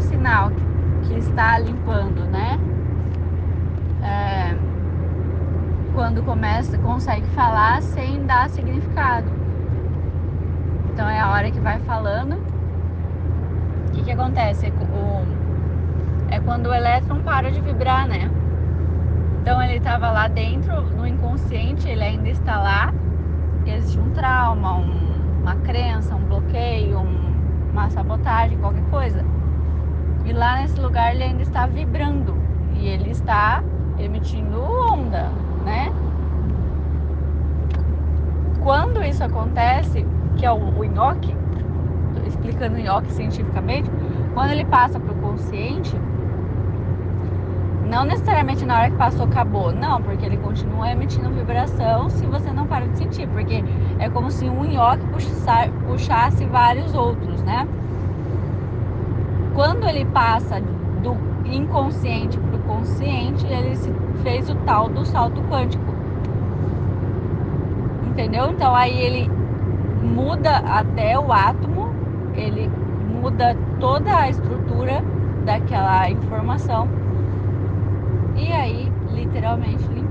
sinal que está limpando, né? É, quando começa, consegue falar sem dar significado. Então é a hora que vai falando. O que, que acontece? O, é quando o elétron para de vibrar, né? Então ele estava lá dentro, no inconsciente, ele ainda está lá. Existe um trauma, um, uma crença, um bloqueio, um, uma sabotagem, qualquer coisa. Lugar ele ainda está vibrando e ele está emitindo onda, né? Quando isso acontece, que é o, o nhoque, explicando o nhoque cientificamente, quando ele passa para o consciente, não necessariamente na hora que passou acabou, não, porque ele continua emitindo vibração se você não para de sentir, porque é como se um nhoque puxasse vários outros, né? Quando ele passa do inconsciente para o consciente, ele fez o tal do salto quântico. Entendeu? Então aí ele muda até o átomo, ele muda toda a estrutura daquela informação e aí literalmente.